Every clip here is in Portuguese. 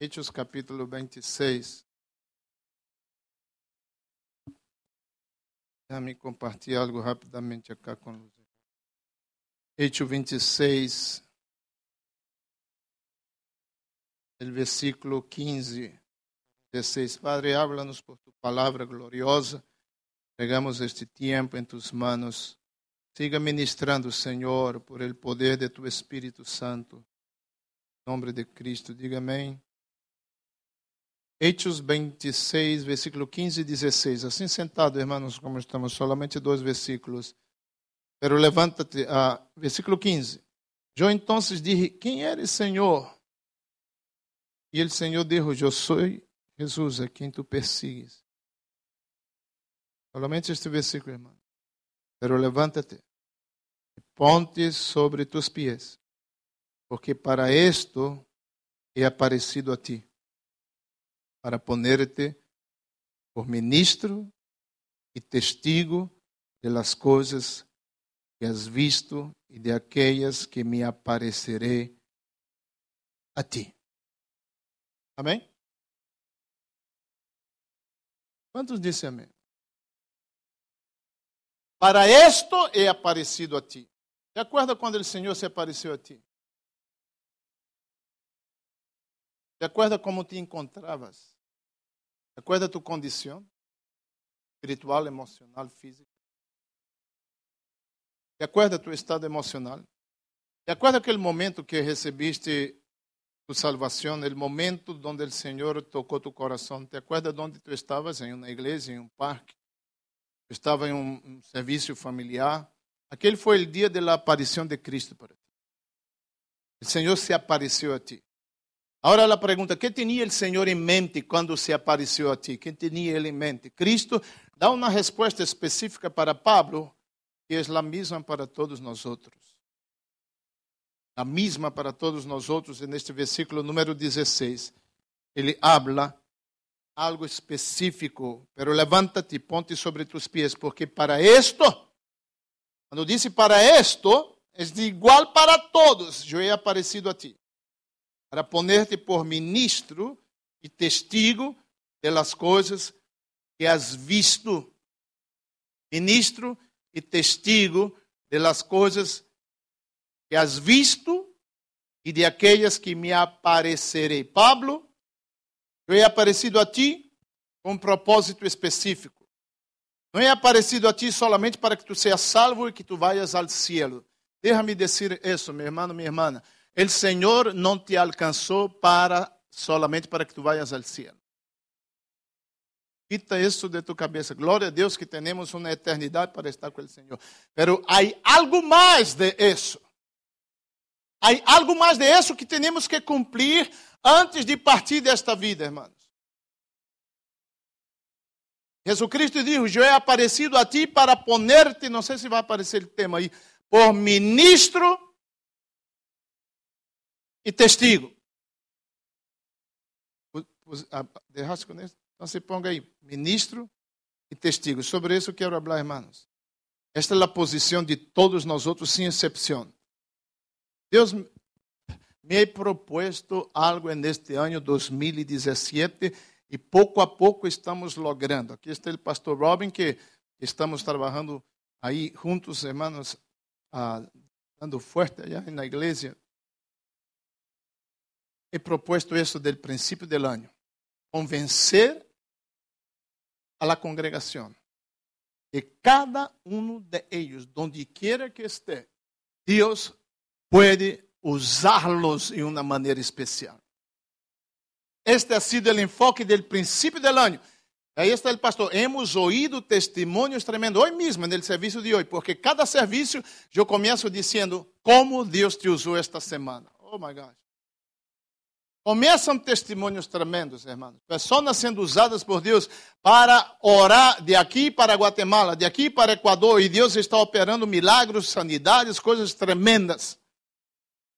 Hechos capítulo 26. Deixa-me compartilhar algo rapidamente aqui com você. Hechos 26, o versículo 15, 16. Padre, háblanos por tu palavra gloriosa. Pegamos este tempo em tus manos. Siga ministrando, Senhor, por el poder de tu Espírito Santo. Em nome de Cristo, diga amém. Hechos 26, versículo 15 e 16. Assim sentado, irmãos, como estamos, solamente dois versículos. Pero levanta-te, ah, versículo 15. Eu então disse: Quem eres, Senhor? E ele, Senhor, disse: Eu sou Jesus, a quem tu persigues. Solamente este versículo, irmão. Pero levántate e ponte sobre tus pies, porque para esto he aparecido a ti, para ponerte por ministro e testigo de las coisas que has visto e de aquellas que me apareceré a ti. Amém? Quantos dizem amém? Para esto he aparecido a ti. ¿Te acuerdas quando o Senhor se apareceu a ti? ¿Te acuerdas como te encontravas? ¿Te acuerdas tu condição espiritual, emocional, física? ¿Te acuerdas tu estado emocional? ¿Te acuerdas aquele momento que recebiste tu salvação, o momento onde o Senhor tocou tu coração? ¿Te acuerdas onde tu estavas? Em uma igreja, em um parque? estava em um, um serviço familiar. Aquele foi o dia da aparição de Cristo para ti. O Senhor se apareceu a ti. Agora a pergunta: que tinha o Senhor em mente quando se apareceu a ti? Que tinha ele em mente? Cristo dá uma resposta específica para Pablo, que é a mesma para todos nós. A mesma para todos nós outros, neste versículo número 16. Ele habla algo específico, pero levántate y ponte sobre tus pies, porque para esto, quando disse para esto, é igual para todos, eu he aparecido a ti, para ponerte por ministro e testigo de las coisas que has visto, ministro e testigo de las coisas que has visto e de aquelas que me aparecerei. Pablo eu he aparecido a ti com um propósito específico. Não é aparecido a ti solamente para que tu seas salvo e que tu vayas ao cielo. Déjame dizer isso, meu irmão, minha irmã. O Senhor não te alcançou para solamente para que tu vayas ao cielo. Quita isso de tu cabeça. Glória a Deus que temos uma eternidade para estar com o Senhor. Pero há algo mais de isso. Há algo mais de isso que temos que cumprir antes de partir desta vida, irmãos. Jesus Cristo diz: Eu he aparecido a ti para poner-te, não sei se vai aparecer o tema aí, por ministro e testigo. Isso? Então se ponga aí, ministro e testigo. Sobre isso quero falar, irmãos. Esta é a posição de todos nós outros, sem exceção. Deus me propuesto algo neste ano 2017 e pouco a pouco estamos logrando. Aqui está o pastor Robin, que estamos trabalhando aí juntos, hermanos, ah, dando forte allá na igreja. He propuesto isso do princípio do ano. Convencer a la congregação que cada um de ellos, donde quiera que esté, Deus pode usá-los de uma maneira especial. Este ha sido o enfoque del princípio del año. Aí está o pastor. Hemos oído testemunhos tremendos hoje mesmo no serviço de hoje, porque cada serviço eu começo dizendo como Deus te usou esta semana. Oh my gosh. Começam testemunhos tremendos, irmãos. Pessoas sendo usadas por Deus para orar de aqui para Guatemala, de aqui para Equador, e Deus está operando milagres, sanidades, coisas tremendas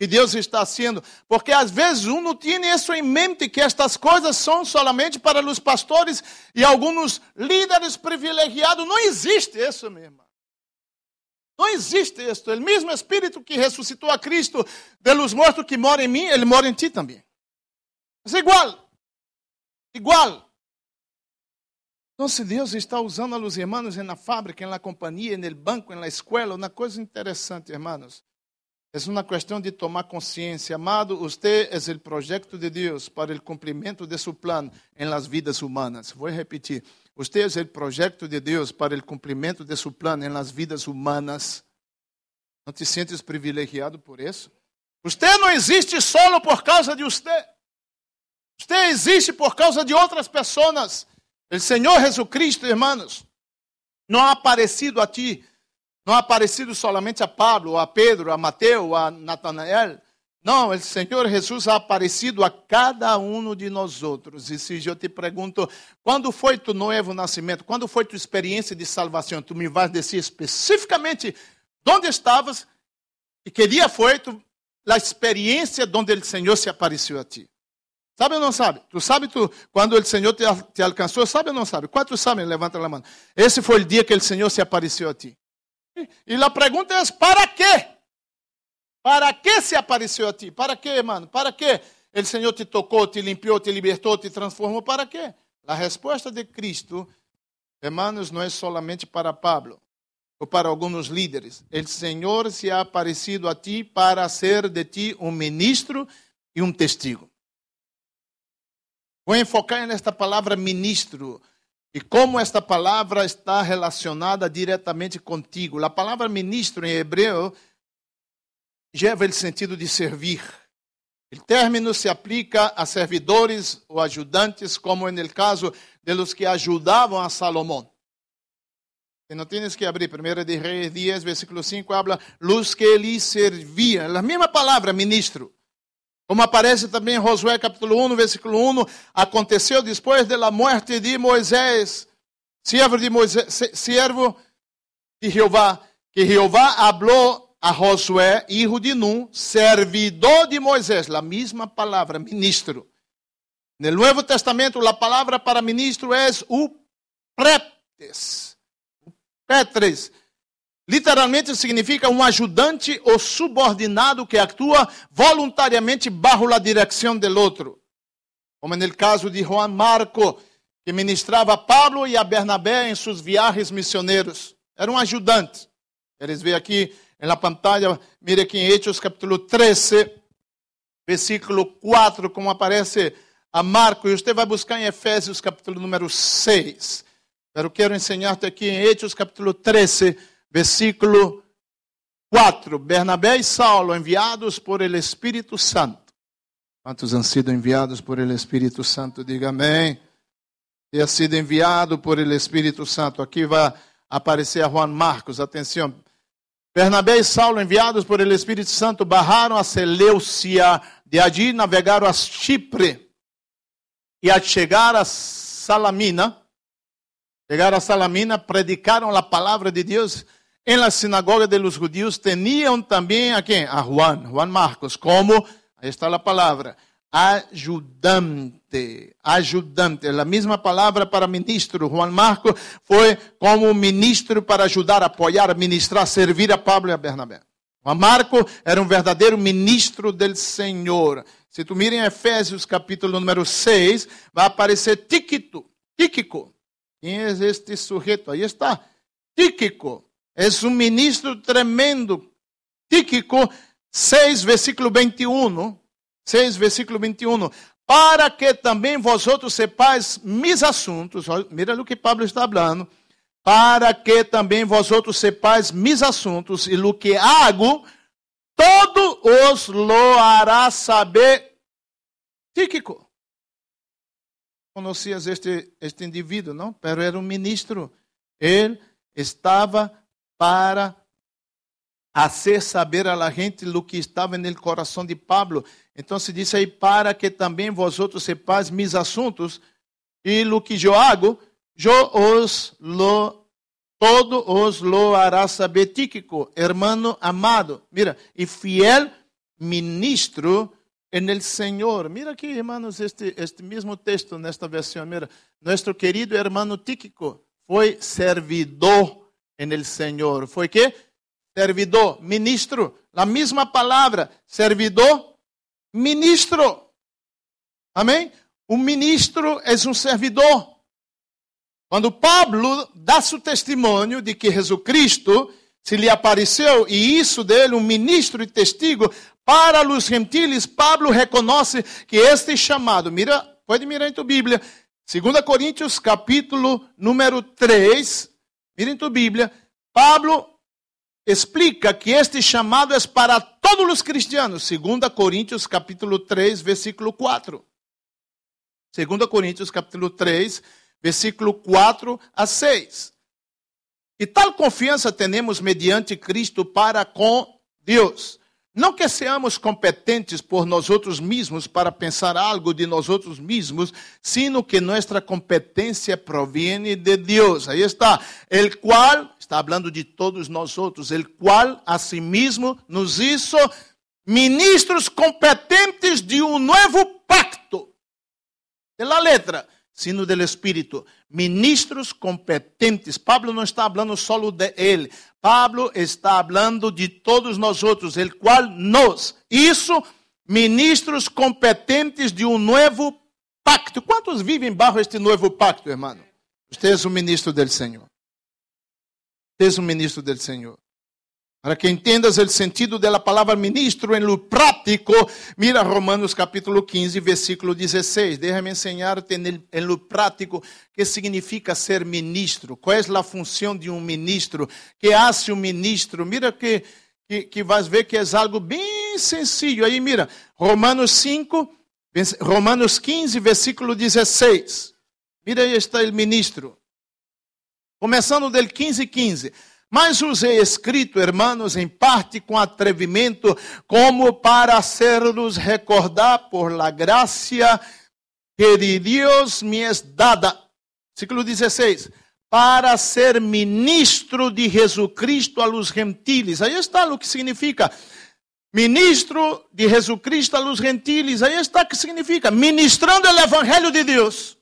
que Deus está haciendo, porque às vezes um não tem isso em mente, que estas coisas são solamente para os pastores e alguns líderes privilegiados. Não existe isso, meu irmão. Não existe isto. O mesmo Espírito que ressuscitou a Cristo de los mortos que mora em mim, ele mora em ti também. É igual. Igual. Então, se Deus está usando a los hermanos na fábrica, na companhia, no banco, na escola, uma coisa interessante, hermanos. É uma questão de tomar consciência. Amado, você é o projeto de Deus para o cumprimento de seu plano em las vidas humanas. Vou repetir. Você é o projeto de Deus para o cumprimento de seu plano em las vidas humanas. Não te sentes privilegiado por isso? Você não existe solo por causa de você. Você existe por causa de outras pessoas. O Senhor Jesucristo, irmãos, não ha aparecido a ti não ha aparecido solamente a Pablo, a Pedro, a Mateo, a Natanael. Não, o Senhor Jesus ha aparecido a cada um de nós outros. E se eu te pergunto, quando foi tu novo nascimento? Quando foi tua experiência de salvação? Tu me vais dizer especificamente onde estavas e que dia foi tu, a experiência onde o Senhor se apareceu a ti. Sabe ou não sabe? Tu sabe tu, quando o Senhor te, te alcançou? Sabe ou não sabe? Quantos sabem? Levanta a mão. Esse foi o dia que o Senhor se apareceu a ti. E a pergunta é: para quê? Para que se apareceu a ti? Para quê, mano? Para quê? O Senhor te tocou, te limpiou, te libertou, te transformou. ¿Para quê? A resposta de Cristo, hermanos, não é solamente para Pablo ou para alguns líderes. O Senhor se ha aparecido a ti para ser de ti um ministro e um testigo. Vou enfocar nesta palavra ministro. E como esta palavra está relacionada diretamente contigo. A palavra ministro em hebreu leva o sentido de servir. O término se aplica a servidores ou ajudantes, como no caso de los que ajudavam a Salomão. E não tienes que abrir, 1 de Reis 10, versículo 5, habla, los que lhe serviam. A mesma palavra, ministro. Como aparece também em Josué capítulo 1, versículo 1, aconteceu depois da morte de Moisés, servo de Moisés, servo de Jeová, que Jeová falou a Josué, hijo de Nun, servidor de Moisés, a mesma palavra, ministro. No Novo Testamento, a palavra para ministro é o preptes, o petres, Literalmente significa um ajudante ou subordinado que atua voluntariamente bajo a direção do outro. Como no caso de Juan Marco, que ministrava a Pablo e a Bernabé em seus viagens missioneiros. Era um ajudante. Eles veem aqui na pantalla, mire aqui em Hechos capítulo 13, versículo 4, como aparece a Marco. E você vai buscar em Efésios capítulo número 6. Pero quero ensinar-te aqui em Hechos capítulo 13, versículo 4. Bernabé e Saulo, enviados por el Espírito Santo. Quantos han sido enviados por el Espírito Santo? Diga amém. Ha sido enviado por el Espírito Santo. Aqui vai aparecer a Juan Marcos. Atenção. Bernabé e Saulo, enviados por el Espírito Santo, barraram a Seleucia. De allí navegaram a Chipre. E ao chegar a Salamina, chegaram a Salamina, predicaram a palavra de Deus em la sinagoga de los judíos tenían también a quem? A Juan, Juan Marcos, como, aí está a palavra, ajudante, ajudante, a mesma palavra para ministro. Juan Marcos foi como ministro para ajudar, apoiar, ministrar, servir a Pablo e a Bernabé. Juan Marco era um verdadeiro ministro del Senhor. Se tu mira Efésios capítulo número 6, vai aparecer Tíquico. Tíquico. Quem é este sujeito? Aí está. Tíquico. É um ministro tremendo. Tíquico 6, versículo 21. 6, versículo 21. Para que também vosotros sepais mis assuntos. Mira o que Pablo está falando. Para que também vosotros sepais mis assuntos e o que hago, todo os lo hará saber. Tíquico. Conhecias este, este indivíduo, não? Pero era um ministro. Ele estava para hacer saber a la gente lo que estava no coração de Pablo. Então se diz aí, para que também vosotros sepais mis assuntos, e lo que eu hago, eu os lo, todo os lo hará saber Tíquico, hermano amado, mira, e fiel ministro en el Senhor. Mira aqui, hermanos, este, este mesmo texto nesta versão, mira, nosso querido hermano Tíquico foi servidor en el Senhor. Foi que? servidor, ministro. A mesma palavra, servidor, ministro. Amém? Um ministro é um servidor. Quando Pablo dá seu testemunho de que Jesus Cristo se lhe apareceu, e isso dele, um ministro e testigo, para os gentiles, Pablo reconhece que este chamado, mira, pode mirar em tua Bíblia, 2 Coríntios capítulo número 3, mira em tua Bíblia, Pablo explica que este chamado é para todos os cristianos, 2 Coríntios capítulo 3, versículo 4. 2 Coríntios capítulo 3, versículo 4 a 6. E tal confiança temos mediante Cristo para com Deus. Não que seamos competentes por nós outros mesmos para pensar algo de nós outros mesmos, sino que nossa competência proviene de Deus. Aí está, el qual, está falando de todos nós outros, el qual asimismo nos hizo ministros competentes de um novo pacto. De la letra, sino del Espírito. Ministros competentes. Pablo não está falando solo de ele. Pablo está falando de todos nós outros, el qual nós, isso, ministros competentes de um novo pacto. Quantos vivem bajo este novo pacto, irmão? Você é um ministro do Senhor. Você é um ministro do Senhor. Para que entendas o sentido da palavra ministro em lo prático, mira Romanos capítulo 15, versículo 16. Déjame enseñarte em lo prático que significa ser ministro. Qual é a função de um ministro? Que hace um ministro? Mira que, que, que vas ver que é algo bem sencillo. Aí mira, Romanos 5, Romanos 15, versículo 16. Mira aí está o ministro. Começando del 15, 15. Mas os he escrito, hermanos, em parte com atrevimento, como para hacerlos recordar por la gracia que de Deus me es dada. Versículo 16. Para ser ministro de Jesucristo a los gentiles. Aí está o que significa. Ministro de Jesucristo a los gentiles. Aí está o que significa. Ministrando o Evangelho de Deus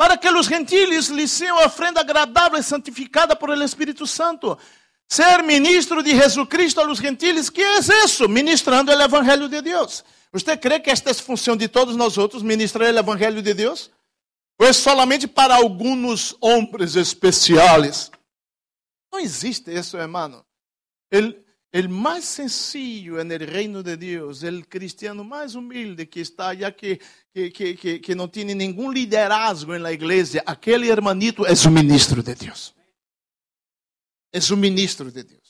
para que os gentiles lhes sean ofrenda agradável e santificada por el Espírito Santo. Ser ministro de Jesucristo a los gentiles, que é isso? Ministrando o Evangelho de Deus. Você crê que esta é a função de todos nós outros, ministrar o Evangelho de Deus? Ou é solamente para alguns homens especiais? Não existe isso, irmão. Ele, el mais sencillo en el reino de Deus, el cristiano mais humilde que está allá, que, que, que, que, não tem nenhum liderazgo en la igreja, aquele hermanito é o ministro de Deus. É o ministro de Deus.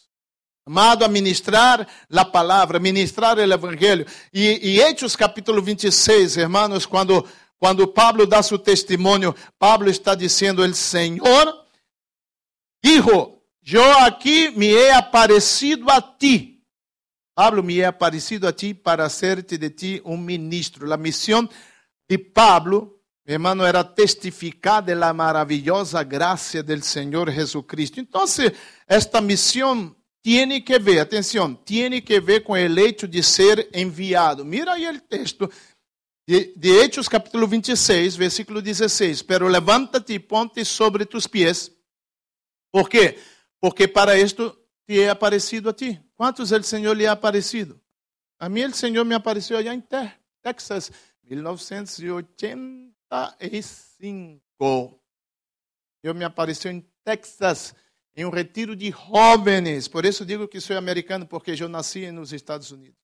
Amado a ministrar a palavra, ministrar o evangelho. E, e Hechos capítulo 26, hermanos, quando, quando Pablo dá seu testemunho, Pablo está dizendo: El Senhor dijo, Eu aqui me he aparecido a ti. Pablo me he aparecido a ti para hacerte de ti um ministro. A missão de Pablo, meu irmão, era testificar de la maravilhosa graça del Senhor Jesucristo. Então, esta missão tem que ver, atenção, tem que ver com o hecho de ser enviado. Mira aí o texto de, de Hechos capítulo 26, versículo 16. Pero levanta-te e ponte sobre tus pies. Por quê? porque para isto te é aparecido a ti. Quantos o Senhor lhe ha aparecido? A mim o Senhor me apareceu allá em Texas, 1985. Eu me apareceu em Texas, em um retiro de jovens. Por isso digo que sou americano, porque eu nasci nos Estados Unidos.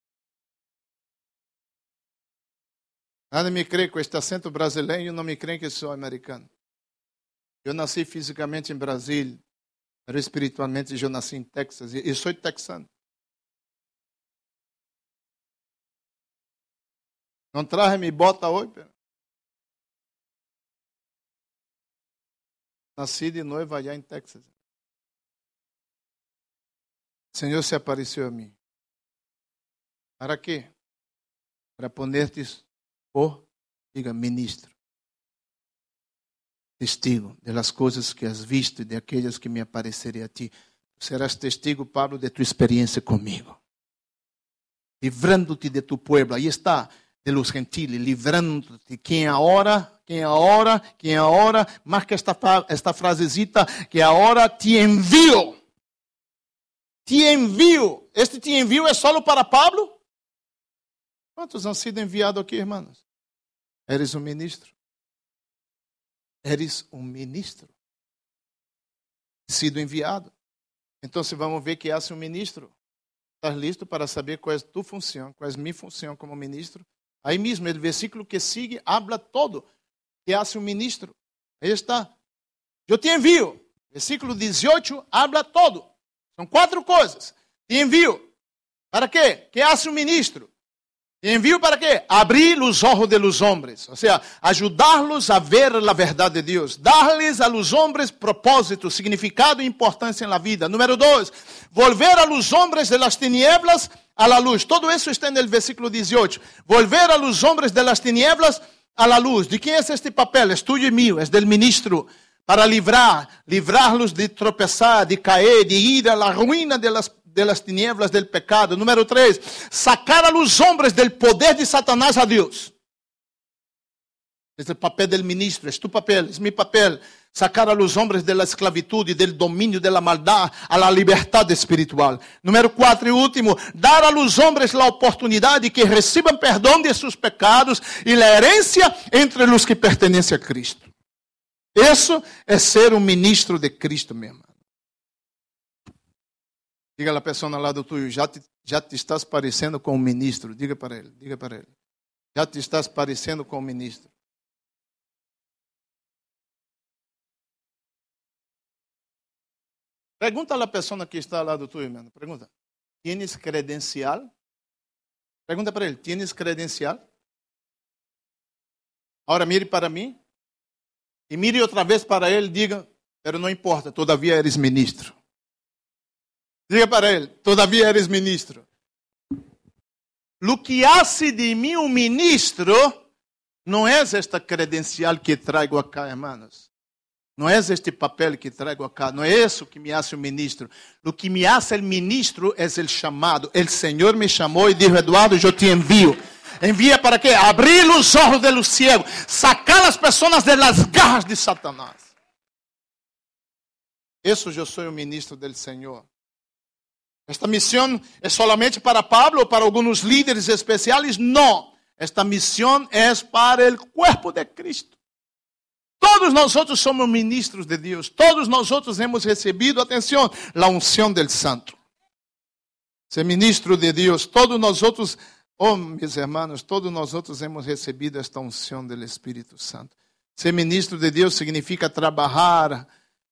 Nada me crê com este acento brasileiro, não me crê que sou americano. Eu nasci fisicamente em Brasília, pero espiritualmente eu nasci em Texas e sou texano. Não traje mi bota hoje, pero... Nasci de noiva allá em Texas. O Senhor se apareceu a mim. Para quê? Para poner-te por, diga, ministro testigo de las coisas que has visto e de aquelas que me aparecerem a ti. Serás testigo, Pablo, de tu experiência comigo. Livrando-te de tu pueblo. Aí está, de los gentiles, livrando-te. Quem agora, quem agora, quem agora, marca esta, esta frasezita, que agora te envio. te envio. Este te envio é solo para Pablo? Quantos han sido enviados aqui, irmãos? Eres um ministro. Eres um ministro. Sido enviado. Então, se vamos ver que hace um ministro. Estás listo para saber qual é a tua função, qual é a minha função como ministro? Aí mesmo, o versículo que sigue habla todo que hace um ministro. Aí está. Eu te envio. Versículo 18 habla todo. São quatro coisas. Te envio. Para quê? Que hace um ministro? Envio para quê? Abrir os olhos de los homens. Ou seja, ajudá-los a ver a verdade de Deus. Dar-lhes a los homens propósito, significado e importância na vida. Número dois, volver a los homens de las tinieblas a la luz. Todo isso está no versículo 18. Volver a los homens de las tinieblas a la luz. ¿De quién es este papel? Es tuyo y mío, es del ministro. Para livrar, livrarlos de tropezar, de caer, de ir la ruína de las, de las tinieblas del pecado. Número tres, sacar a los hombres del poder de Satanás a Dios. Es el papel del ministro, es tu papel, es mi papel. Sacar a los hombres de la esclavitud y del dominio de la maldad a la libertad espiritual. Número cuatro y último, dar a los hombres la oportunidad de que reciban perdón de sus pecados y la herencia entre los que pertenecen a Cristo. Isso é ser um ministro de Cristo, meu irmão. Diga a pessoa ao lado tuyo, já te, já te estás parecendo com um ministro. Diga para ele, diga para ele. Já te estás parecendo com um ministro. Pergunta a pessoa que está ao lado tuyo, irmão. Pergunta. Tienes credencial? Pergunta para ele, tienes credencial? Agora mire para mim. E mire outra vez para ele, diga, pero não importa, todavia eres ministro. Diga para ele, todavia eres ministro. Lo que hace de mim um ministro não é esta credencial que trago acá, hermanos. Não é este papel que trago acá, não é isso que me hace um ministro. O que me hace el ministro é o chamado. O Senhor me chamou e disse: Eduardo, eu te envio. Envia para quê? Abrir os olhos de los ciegos, sacar as pessoas de las garras de Satanás. Isso eu sou o ministro do Senhor. Esta missão é solamente para Pablo ou para alguns líderes especiais? Não. Esta missão é para o corpo de Cristo. Todos nós outros somos ministros de Deus. Todos nós outros hemos recebido, atenção, a unção del Santo. Ser ministro de Deus, todos nós outros Oh, meus irmãos, todos nós outros hemos recebido esta unção do Espírito Santo. Ser ministro de Deus significa trabalhar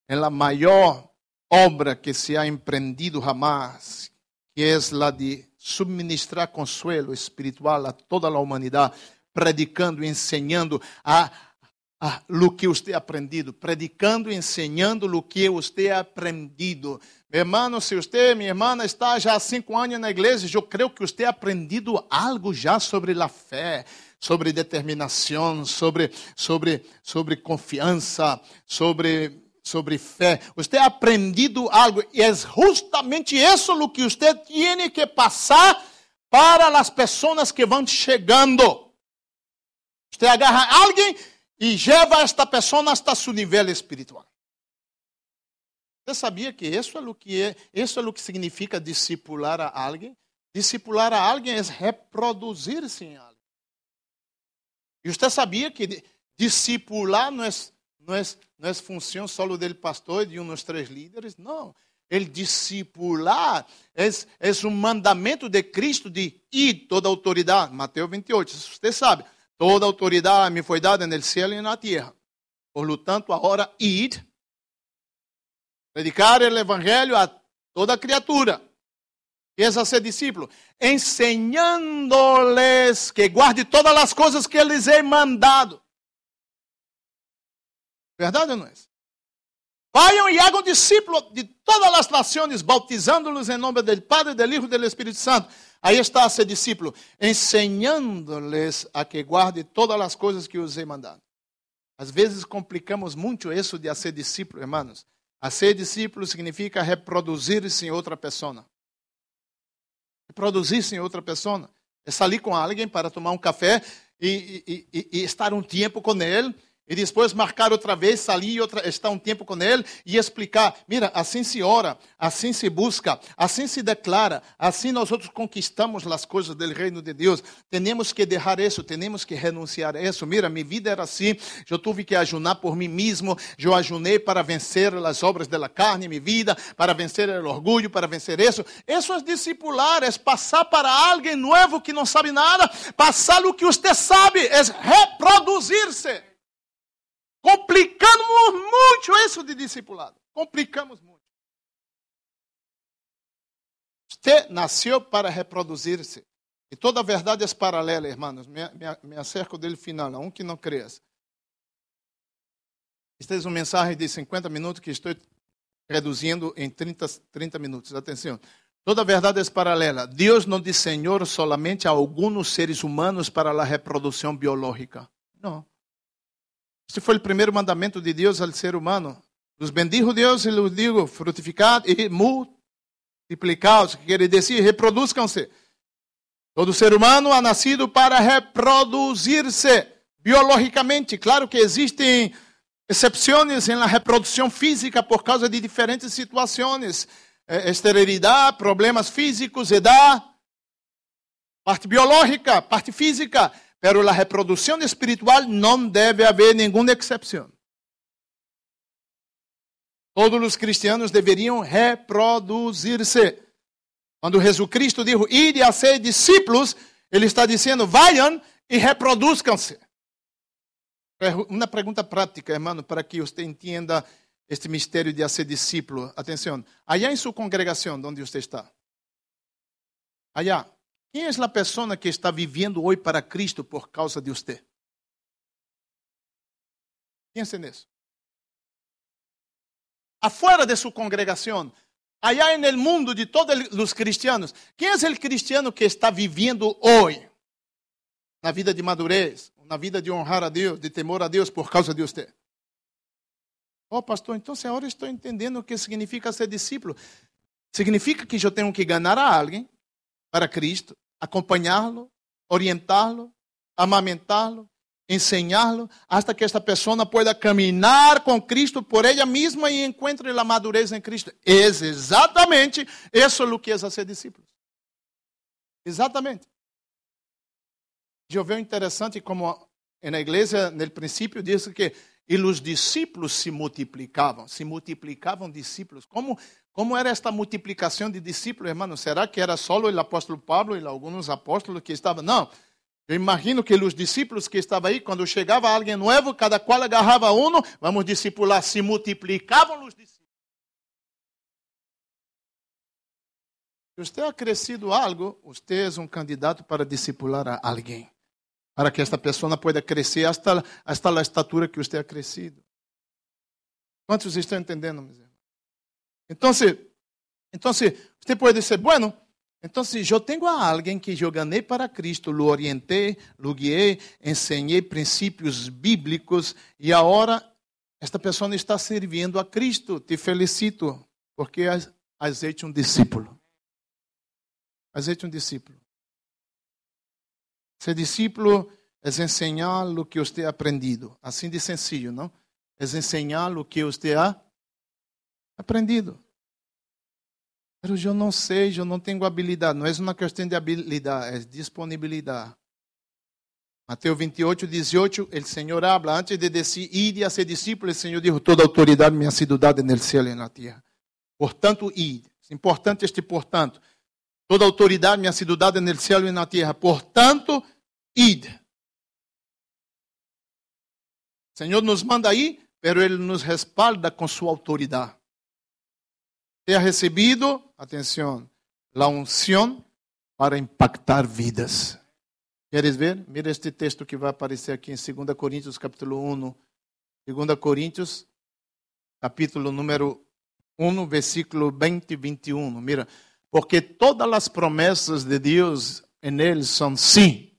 em la maior obra que se ha emprendido jamás, que é la de subministrar consuelo espiritual a toda a humanidade, predicando e ensinando a, a lo que você ha aprendido, predicando e ensinando lo que você ha aprendido. Meu irmão, se você, minha irmã, está já há cinco anos na igreja, eu creio que você ha aprendido algo já sobre a fé, sobre determinação, sobre, sobre, sobre confiança, sobre, sobre fé. Você ha aprendido algo e é justamente isso o que você tem que passar para as pessoas que vão chegando. Você agarra alguém e leva esta pessoa hasta seu nível espiritual. Você sabia que isso é o que é, isso é o que significa discipular a alguém? Discipular a alguém é reproduzir-se em alguém. E você sabia que discipular não é, não é, não é função só do pastor e de um dos três líderes? Não. El discipular é, é um mandamento de Cristo de ir toda autoridade. Mateus 28, você sabe. Toda autoridade me foi dada no céu e na terra. Por lo tanto, agora id Predicar o evangelho a toda criatura. E é ser discípulo, ensinando-lhes que guarde todas as coisas que lhes he mandado. Verdade ou não é? Vayam e hagam discípulos de todas as nações, bautizando-los em nome do Padre, do Filho e do Espírito Santo. Aí está ser discípulo, ensinando-lhes a que guarde todas as coisas que os he mandado. Às vezes complicamos muito isso de ser discípulo, irmãos. A ser discípulo significa reproduzir-se em outra pessoa. Reproduzir-se em outra pessoa. É sair com alguém para tomar um café e, e, e, e estar um tempo com ele e depois marcar outra vez, sair outra, estar um tempo com ele e explicar: mira, assim se ora, assim se busca, assim se declara, assim nós outros conquistamos as coisas do reino de Deus. Temos que deixar isso, temos que renunciar a isso. Mira, minha vida era assim, eu tive que ajunar por mim mesmo, eu ajunei para vencer as obras da carne, minha vida, para vencer o orgulho, para vencer isso. Isso é discipular, é passar para alguém novo que não sabe nada, passar o que você sabe, é reproduzir-se. Complicamos muito isso de discipulado. Complicamos muito. Você nasceu para reproduzir-se. E toda a verdade é paralela, irmãos. Me, me, me acerco dele final, um que não cresce. Esta é uma mensagem de 50 minutos que estou reduzindo em 30, 30 minutos. Atenção. Toda a verdade é paralela. Deus não desenhou solamente a alguns seres humanos para a reprodução biológica. Não. Este foi o primeiro mandamento de Deus ao ser humano. Los bendijo Deus e los digo, frutificad e multiplicaos, que quer dizer, reproduzcam-se. Todo ser humano ha nascido para reproduzir-se biologicamente. Claro que existem exceções na reprodução física por causa de diferentes situações. Eh, esterilidade, problemas físicos, edad, parte biológica, parte física. Pero la reproducción espiritual no debe haber ninguna excepción. Todos os cristianos deveriam reproduzir-se. Quando Jesus Cristo dijo, ide a ser discípulos, ele está dizendo, vayam e reproduzcam-se. Uma pergunta prática, irmão, para que você entenda este mistério de ser discípulo. Atenção, allá em sua congregação, onde você está, allá, quem é a pessoa que está vivendo hoje para Cristo por causa de você? Pense nisso. Afuera de sua congregação, allá no mundo de todos os cristianos, quem é o cristiano que está vivendo hoje na vida de madurez, na vida de honrar a Deus, de temor a Deus por causa de você? Oh, pastor, então agora estou entendendo o que significa ser discípulo. Significa que eu tenho que ganhar a alguém para Cristo, acompanhá-lo, orientá-lo, amamentá-lo, ensiná-lo, hasta que esta pessoa pueda caminhar com Cristo por ela mesma e encontre a madurez em Cristo. É exatamente isso o que é ser discípulo. Exatamente. Eu vejo interessante como na igreja, no princípio, diz que e os discípulos se multiplicavam, se multiplicavam discípulos. Como, como era esta multiplicação de discípulos, irmão? Será que era só o apóstolo Pablo e alguns apóstolos que estavam? Não. Eu imagino que os discípulos que estavam aí, quando chegava alguém novo, cada qual agarrava um, vamos discipular, se multiplicavam os discípulos. Se você ha crescido algo, você é um candidato para discipular a alguém para que esta pessoa pueda crescer hasta a estatura que você ha crescido. Quantos estão entendendo, meus Então, então, você pode dizer, bueno, então, eu tenho a alguém que eu ganhei para Cristo, lo orientei, lo guiei, ensinei princípios bíblicos e agora esta pessoa está servindo a Cristo. Te felicito, porque has hecho um discípulo. Has hecho um discípulo. Ser discípulo é ensinar o que você ha aprendido. Assim de sencillo, não? É ensinar o que você ha aprendido. Mas eu não sei, eu não tenho habilidade. Não é uma questão de habilidade, é disponibilidade. Mateus 28, 18, o Senhor habla, antes de dizer, ide a ser discípulo, o Senhor dijo, toda autoridade me ha sido dada no céu e na terra. Portanto, ide. É importante este portanto. Toda autoridade me ha sido dada no céu e na terra. Portanto, id. O Senhor nos manda aí, pero Ele nos respalda com sua autoridade. Tenha recebido, atenção, a unção para impactar vidas. Queres ver? Mira este texto que vai aparecer aqui em 2 Coríntios, capítulo 1. 2 Coríntios, capítulo número 1, versículo 20 e 21. Mira, porque todas as promessas de Deus em ele são sim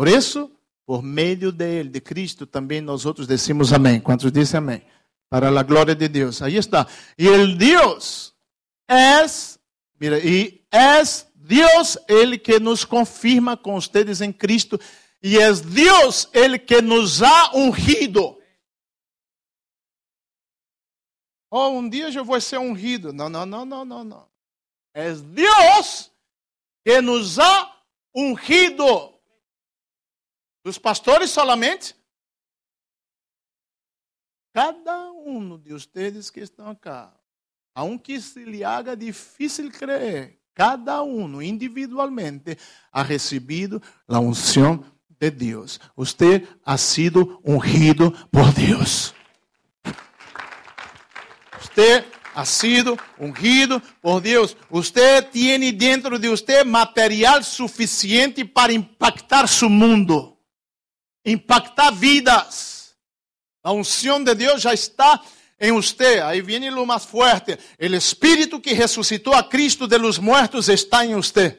por isso, por meio dele, de Cristo, também nós outros decimos amém. Quantos dizem amém? Para a glória de Deus. Aí está. E el Deus é, mira, e é Deus, ele que nos confirma com ustedes em Cristo Y es Dios el que nos ha ungido. Oh, um dia eu vou ser ungido. Não, não, não, não, não, não. É Deus que nos ha ungido. Os pastores solamente? Cada um de vocês que estão aqui, aunque se lhe haga difícil crer, cada um individualmente ha recebido a unção de Deus. Você ha sido ungido por Deus. Você ha sido ungido por Deus. Você tem dentro de você material suficiente para impactar seu mundo, impactar vidas. A unção de Deus já está em você. Aí vem o mais forte. O Espírito que ressuscitou a Cristo de los muertos está em você.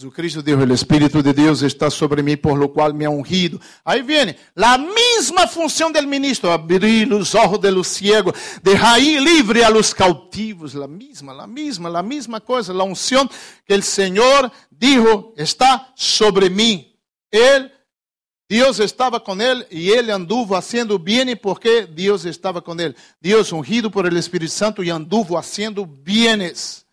Jesucristo dijo, el Espíritu de Dios está sobre mí, por lo cual me ha ungido. Ahí viene la misma función del ministro, abrir los ojos de los ciegos, dejar libre a los cautivos. La misma, la misma, la misma cosa, la unción que el Señor dijo está sobre mí. Él, Dios estaba con él y él anduvo haciendo bien porque Dios estaba con él. Dios ungido por el Espíritu Santo y anduvo haciendo bienes.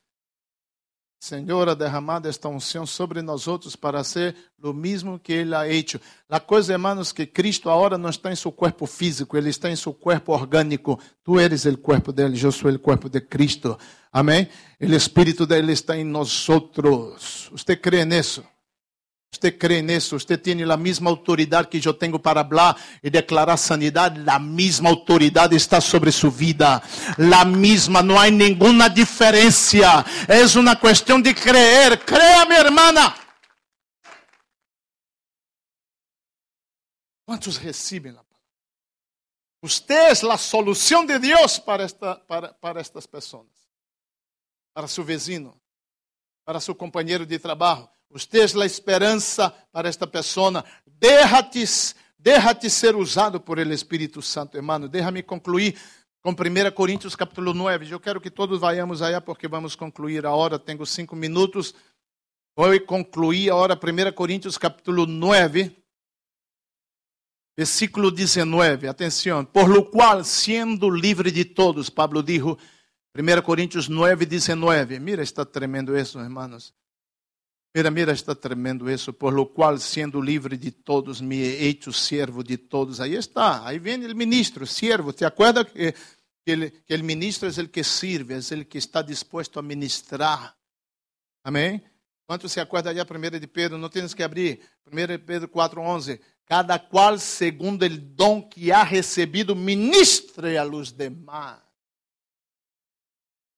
Senhor, ha derramado esta unção sobre nós outros para ser o mesmo que Ele ha hecho. A coisa, hermanos, que Cristo agora não está em seu corpo físico, Ele está em seu corpo orgânico. Tu eres o corpo dele, eu sou o corpo de Cristo. Amém? O Espírito dele está em nós outros. Você crê nisso? Usted cree en eso, usted tiene la misma autoridad que yo tengo para hablar y declarar sanidad, la misma autoridad está sobre su vida, la misma, no hay ninguna diferencia, es una cuestión de creer, crea mi hermana. ¿Cuántos reciben la palabra? Usted es la solución de Dios para, esta, para, para estas personas, para su vecino, para su compañero de trabajo Usted es la esperanza para esta persona. Déjate, déjate ser usado por el Espírito Santo, hermano. Déjame concluir com 1 Coríntios capítulo 9. Eu quero que todos vayamos allá porque vamos concluir a hora. Tenho cinco minutos. Vou concluir a hora 1 Coríntios capítulo 9. Versículo 19, atenção. Por lo qual, sendo livre de todos, Pablo dijo, 1 Coríntios 9, 19. Mira, está tremendo isso, hermanos. Mira, mira, está tremendo isso, por lo qual, sendo livre de todos, me he hecho servo de todos. Aí está, aí vem o ministro, servo. ¿Te acuerdas que, que, el ministro é o que sirve, é o que está disposto a ministrar? Amém? Quanto se acorda aí a primeira de Pedro? Não tens que abrir. 1 Pedro 4,11. Cada qual segundo o dom que ha recebido, ministre a los demás.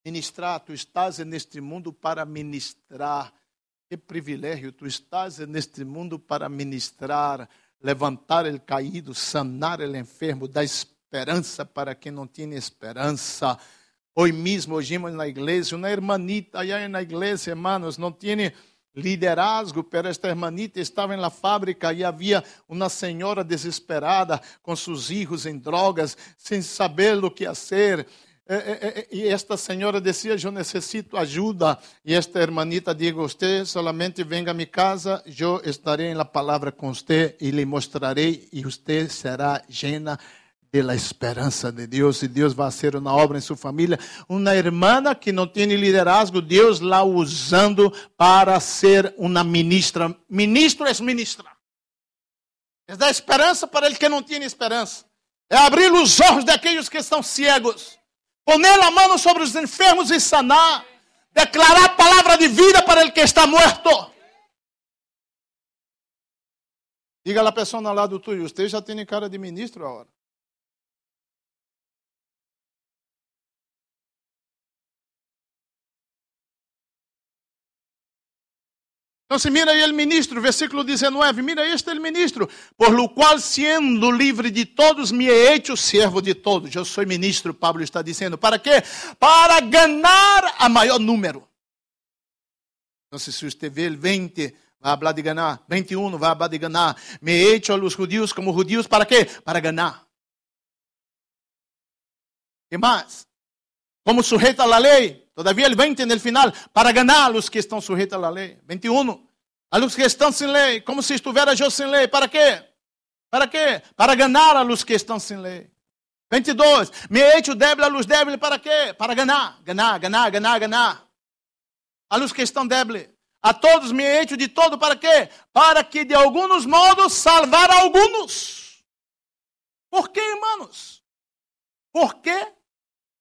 Ministrar, tu estás neste mundo para ministrar que privilégio, tu estás neste mundo para ministrar, levantar o caído, sanar o enfermo, dar esperança para quem não tem esperança. Hoje mesmo, hoje na igreja, uma hermanita allá na igreja, hermanos, não tinha liderazgo, pero esta hermanita estava na fábrica e havia uma senhora desesperada com seus filhos em drogas, sem saber o que fazer. E esta senhora dizia: Eu necessito ajuda. E esta hermanita digo: Você solamente venga a minha casa, eu estarei na palavra com você e lhe mostrarei, e você será llena de la de Deus. E Deus vai fazer uma obra em sua família. Uma irmã que não tem liderazgo, Deus lá usando para ser uma ministra. Ministro é ministra. É dar esperança para ele que não tem esperança. É abrir os olhos daqueles que estão cegos poner a mão sobre os enfermos e sanar, declarar palavra de vida para el que está muerto. Diga a pessoa ao lado tuyo, você já tem cara de ministro agora. Então, se mira o ministro, versículo 19, mira este o ministro, por lo qual, sendo livre de todos, me he hecho servo de todos. Eu sou ministro, Pablo está dizendo. Para quê? Para ganhar a maior número. Então, se você vê o 20, vai falar de ganhar. 21 vai falar de ganhar. Me he hecho a los judíos como judíos, para quê? Para ganhar. E mais? Como sujeito à lei, Todavía el 20 en el final, para ganar a los que están sujetos a la ley. 21. A los que estão sem lei, como se estivera eu sem lei. ¿Para quê? ¿Para quê? Para ganhar a los que estão sem lei. 22. Me he hecho débil a los débiles. ¿Para quê? Para ganhar, ganhar, ganhar, ganhar, ganhar. A los que estão débiles. A todos me he hecho de todo. ¿Para quê? Para que de alguns modos salvar alguns. ¿Por quê, irmãos? Porque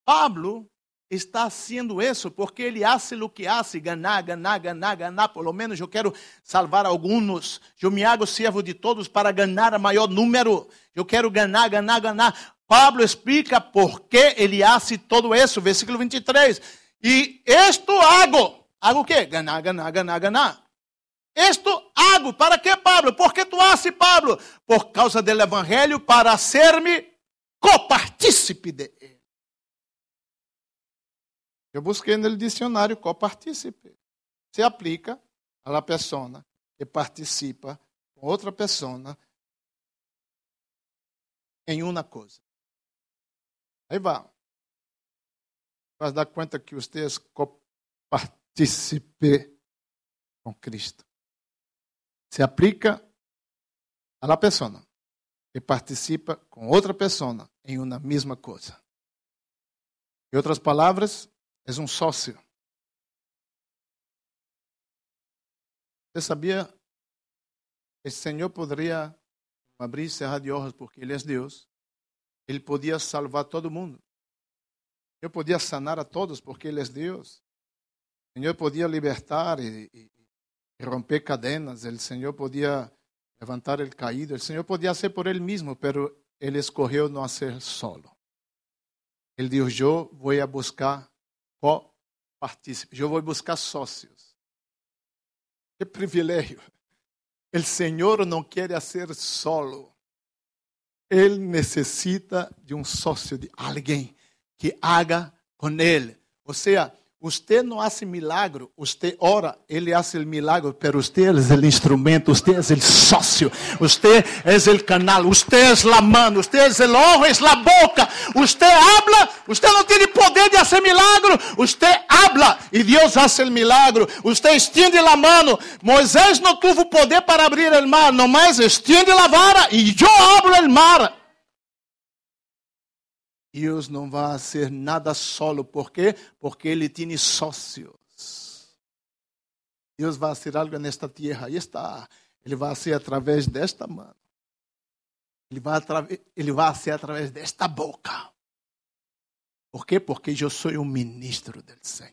Pablo está haciendo isso porque ele hace o que hace, ganar, ganar, ganar, ganar. Por lo menos eu quero salvar alguns. Eu me hago servo de todos para ganhar a maior número. Eu quero ganhar, ganhar, ganhar. Pablo explica por que ele hace todo isso. Versículo 23. E isto hago. Hago o quê? Ganhar, ganhar, ganhar, ganhar. Isto hago. Para que, Pablo? Por que tu haces, Pablo? Por causa do evangelho, para ser-me copartícipe de. Eu busquei no dicionário copartícipe. Se aplica a la persona que participa com outra pessoa em uma coisa. Aí vai. Vai dar conta que vocês coparticipem com Cristo. Se aplica a la pessoa que participa com outra pessoa em uma mesma coisa. Em outras palavras, És um sócio. Você sabia que o Senhor poderia abrir e cerrar de olhos porque Ele é Deus? Ele podia salvar todo mundo. Eu podia sanar a todos porque Ele é Deus. O Senhor podia libertar e, e, e romper cadenas. O Senhor podia levantar o caído. O Senhor podia ser por Ele mesmo, mas Ele escolheu não ser solo. Ele disse: Eu vou a buscar co-partícipes. Eu vou buscar sócios. Que privilégio. O Senhor não quer ser solo. Ele necessita de um sócio, de alguém que haga com ele. Ou seja, Usted no hace milagro, usted ora, ele hace el milagro, pero usted es el instrumento, usted es el socio, usted es el canal, usted es la mano, usted es el ojo, es la boca. Usted habla, usted no tiene poder de hacer milagro, usted habla y Dios hace el milagro. Usted extiende la mano. Moisés no tuvo poder para abrir el mar, nomás extiende la vara y yo abro el mar. Deus não vai ser nada solo. Por quê? Porque Ele tem sócios. Deus vai ser algo nesta terra. Aí está. Ele vai ser através desta mão. Ele vai, ele vai ser através desta boca. Por quê? Porque eu sou um ministro do Senhor.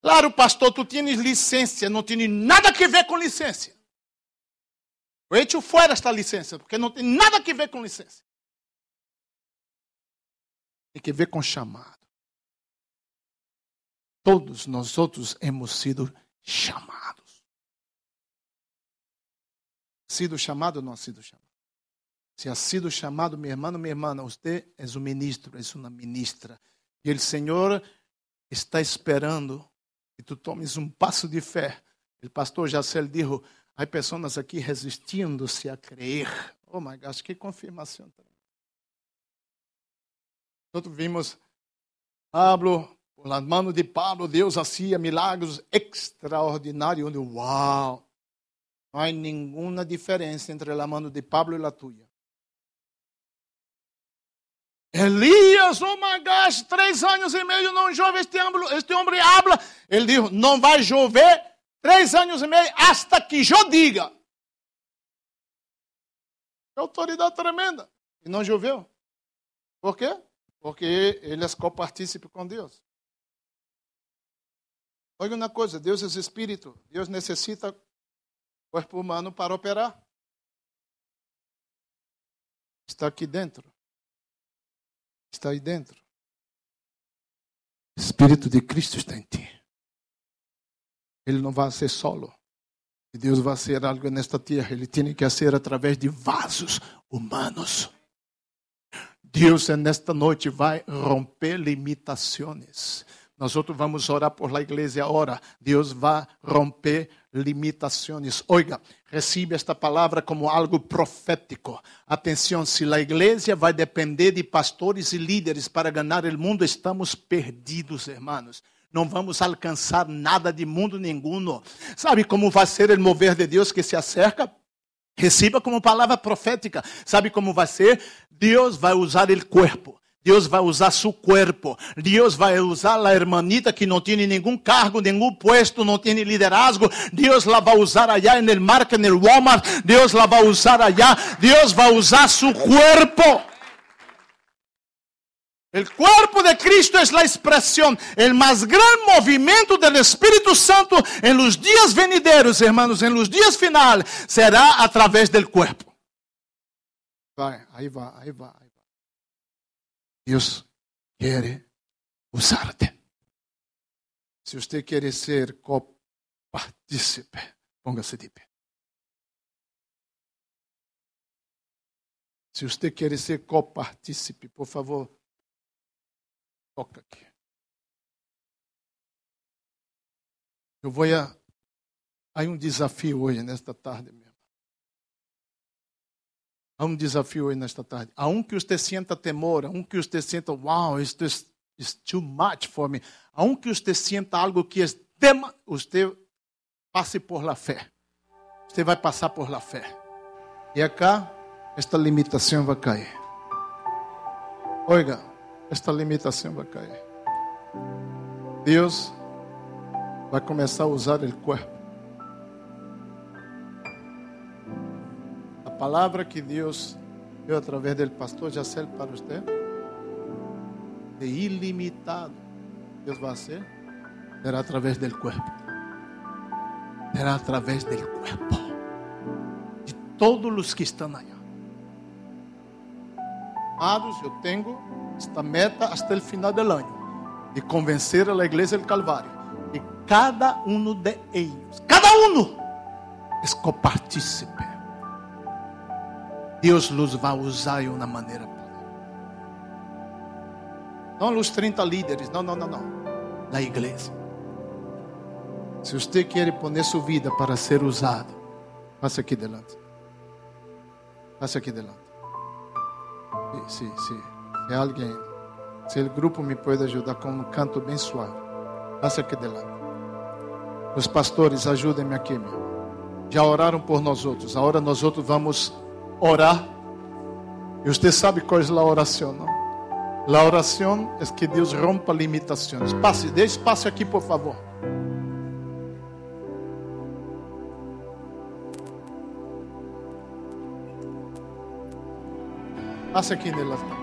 Claro, pastor, tu tens licença, não tem nada a ver com licença. Eu echo fora esta licença, porque não tem nada a ver com licença. Tem que ver com chamado. Todos nós outros hemos sido chamados. Sido chamado ou não sido chamado? Se ha sido chamado, meu irmão, minha irmã, você é um ministro, é uma ministra. E o Senhor está esperando que tu tomes um passo de fé. O pastor Jacel disse: há pessoas aqui resistindo-se a crer. Oh my gosh, que confirmação. Nosotros vimos Pablo, por las manos de Pablo, Deus hacía milagros extraordinários. Uau! Não há nenhuma diferença entre a mão de Pablo e a tua. Elias, oh my gosh, três anos e meio não chove, este homem, este homem habla. Ele disse, não vai chover três anos e meio hasta que eu diga. Que autoridade tremenda. E não choveu. Por quê? Porque ele é copartícipe com Deus. Olha uma coisa, Deus é espírito. Deus necessita corpo humano para operar. Está aqui dentro. Está aí dentro. O Espírito de Cristo está em ti. Ele não vai ser solo. Deus vai ser algo nesta terra. Ele tem que ser através de vasos humanos. Deus nesta noite vai romper limitações. Nós outros vamos orar por la igreja agora. Deus vai romper limitações. Oiga, recebe esta palavra como algo profético. Atenção, se a igreja vai depender de pastores e líderes para ganhar o mundo, estamos perdidos, hermanos. não vamos alcançar nada de mundo nenhum. Sabe como vai ser o mover de Deus que se acerca? Receba como palavra profética. Sabe como vai ser? Deus vai usar o corpo. Deus vai usar seu corpo. Deus vai usar a hermanita que não tem nenhum cargo, nenhum puesto, não tem liderazgo. Deus la vai usar allá no market, no Walmart. Deus la vai usar allá. Deus vai usar seu corpo. El cuerpo de Cristo es la expresión, el más gran movimiento del Espíritu Santo en los días venideros, hermanos, en los días finales, será a través del cuerpo. Vai, aí vai, aí vai, aí vai. Deus quer usar-te. Se você quer ser copartícipe, ponga-se de pé. Se você quer ser copartícipe, por favor, toca aqui. Eu vou a. Há um desafio hoje, nesta tarde mesmo. Há um desafio hoje nesta tarde. Há um que você sinta temor, há um que você sinta, wow, isto é is too much for me. Há um que você sinta algo que é tema, você passe por la fé. Você vai passar por la fé. E acá, esta limitação vai cair. Oiga, esta limitação vai cair. Deus vai começar a usar o corpo. A palavra que Deus deu através do pastor Jacel para você, de ilimitado, Deus vai ser, será através do corpo. Será através do corpo. De todos os que estão aí. Amados, eu tenho esta meta hasta el final del año de convencer a la iglesia del Calvario que cada uno de ellos, cada uno es copartícipe. Deus los vai usar de uma maneira não os 30 líderes, não, não, não, não. Na igreja. Se você quer poner sua vida para ser usado, passe aqui delante. Passe aqui delante. Sim, sim, Se alguém, se o grupo me pode ajudar com um canto bem suave, passa aqui delante. Os pastores, ajudem-me aqui, meu. Já oraram por nós outros. Agora nós outros vamos orar. E você sabe qual é a oração, não? A oração é que Deus rompa limitações. Passe, dê espaço aqui, por favor. Passe aqui nela.